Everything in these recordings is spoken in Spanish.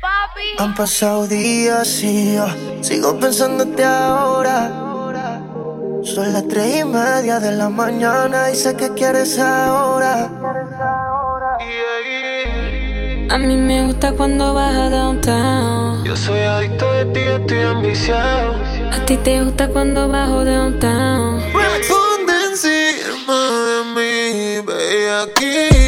papi. Han pasado días y yo sigo pensándote ahora. Son las tres y media de la mañana y sé que quieres ahora. A mí me gusta cuando vas a downtown. Yo soy adicto de ti, estoy ambiciado. A ti te gusta cuando bajo downtown. Ponte encima de mí, bellaquita. No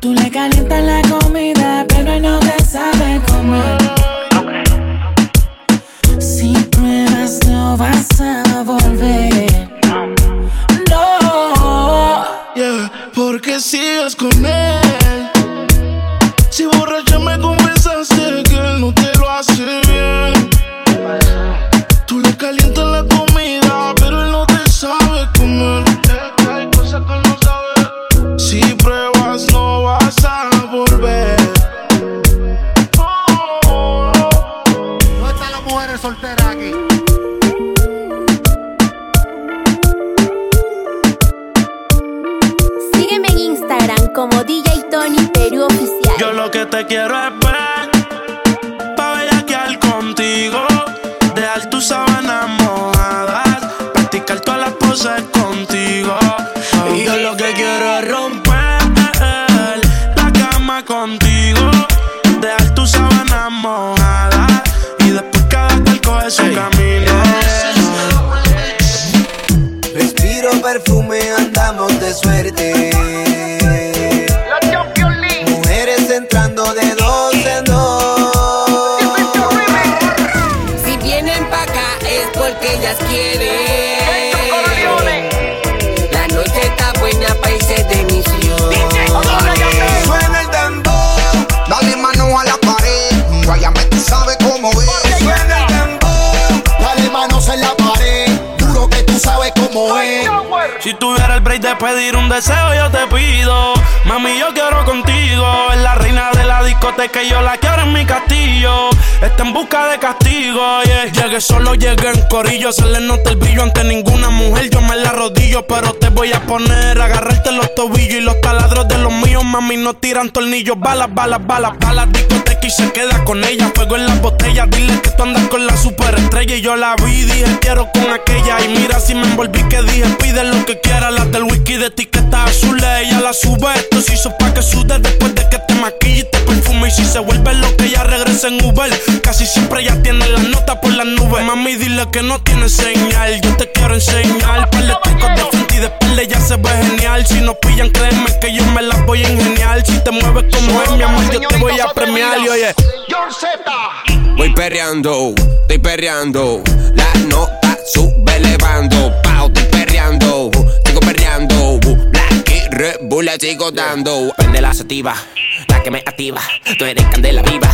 Tú le calientas la comida, pero no te sabe comer. Si pruebas, no vas a volver. No. Yeah, porque sigues con él. Perfume, andamos de suerte. Break de pedir un deseo, yo te pido. Mami, yo quiero contigo. Es la reina de la discoteca y yo la quiero en mi castillo. Está en busca de castigo. Llegué solo, llegué en corillo. Se le nota el brillo ante ninguna mujer. Yo me la rodillo, pero te voy a poner. Agarrarte los tobillos y los taladros de los míos. Mami, no tiran tornillos. Balas, balas, balas, balas. Discoteca y se queda con ella. Fuego en las botellas. Dile que tú andas con la superestrella. Y yo la vi, dije quiero con aquella. Y mira si me envolví que dije pide lo que quiera. La del whisky de etiqueta azul. Ella la sube. Esto se hizo pa' que sude después de que te maquille y te perfume. Y si se vuelve lo que ella regresa en Uber. Casi siempre ella tiene la nota por las nubes. Mami, dile que no tiene señal. Yo te quiero enseñar. Par de trucos de frente y de espalda ya se ve genial. Si no pillan, créeme que yo me las voy a ingeniar. Si te mueves como es, mi amor, yo te voy a premiar. Y oye, Voy perreando, estoy perreando. La nota sube elevando. Pau, estoy perreando, sigo perreando. Black y sigo dando. Prende la sativa, la que me activa. Tú eres candela viva,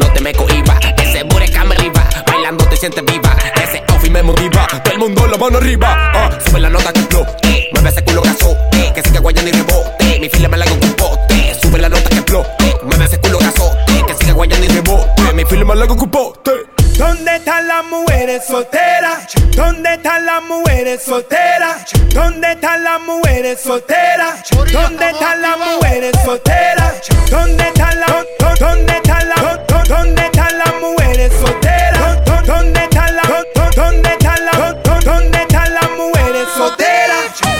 no te me cohiba. Ese bureca me arriba, bailando te sientes viva. Ese outfit me motiva, todo el mundo la mano arriba. Ah, sube la nota que explote, mueve ese culo grasote. Que siga guayando y rebote, mi fila me la hago con pote. Sube la nota que explote, mueve ese culo grasote. Que siga guayando y rebote, me la hago con pote. ¿Dónde están las mujeres solteras? ¿Dónde están las mujeres solteras? ¿Dónde están las mujeres solteras? ¿Dónde están las mujeres solteras? ¿Dónde están las ¿Dónde están las ¿Dónde están las mujeres solteras? ¿Dónde están las ¿Dónde están las ¿Dónde están las mujeres solteras?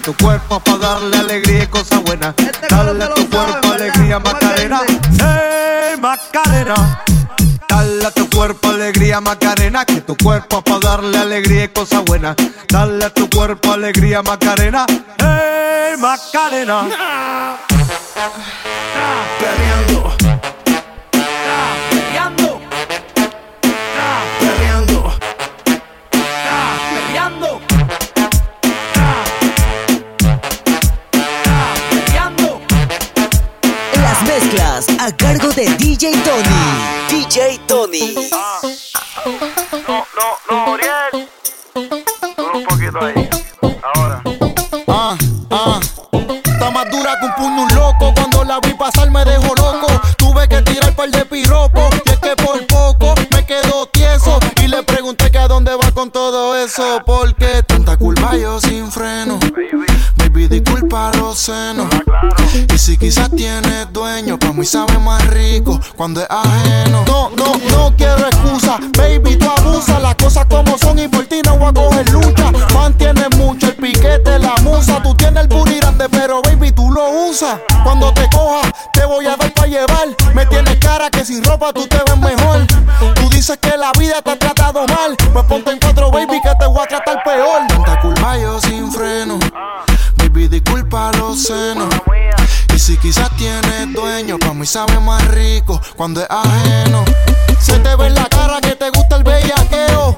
Que tu cuerpo para darle alegría y cosas buenas. Dale a tu cuerpo alegría Macarena, hey Macarena. Dale a tu cuerpo alegría Macarena, que tu cuerpo para darle alegría y cosas buenas. Dale a tu cuerpo alegría Macarena, hey Macarena. DJ Tony. DJ Tony. No, no, no, Uriel. Solo un poquito ahí. Ahora. Ah, ah. Está más dura que un puño un loco. Cuando la vi pasar me dejó loco. Tuve que tirar par de piropos. Y es que por poco me quedo tieso. Y le pregunté que a dónde va con todo eso. Porque tanta culpa yo sin freno. Baby, disculpa los senos. Y si quizás tienes mí sabe más rico cuando es ajeno. No, no, no quiero excusa. Baby, tú abusas las cosas como son y por ti no voy a coger lucha. Mantienes mucho el piquete, la musa. Tú tienes el booty grande, pero baby, tú lo usas. Cuando te coja, te voy a dar pa' llevar. Me tienes cara que sin ropa tú te ves mejor. Tú dices que la vida te ha tratado mal. Pues ponte en cuatro, baby, que te voy a tratar peor. Tanta culpa yo sin freno. Baby, disculpa los senos. Si quizás tienes dueño, pa' mí sabe más rico cuando es ajeno. Se te ve en la cara que te gusta el bellaqueo.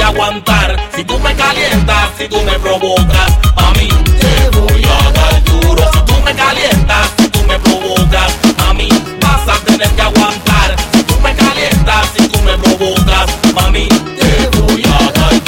Aguantar. Si tú me calientas, si tú me provocas, mami, te voy a dar duro. Si tú me calientas, si tú me provocas, mami, vas a tener que aguantar. Si tú me calientas, si tú me provocas, mami, te voy a dar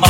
ma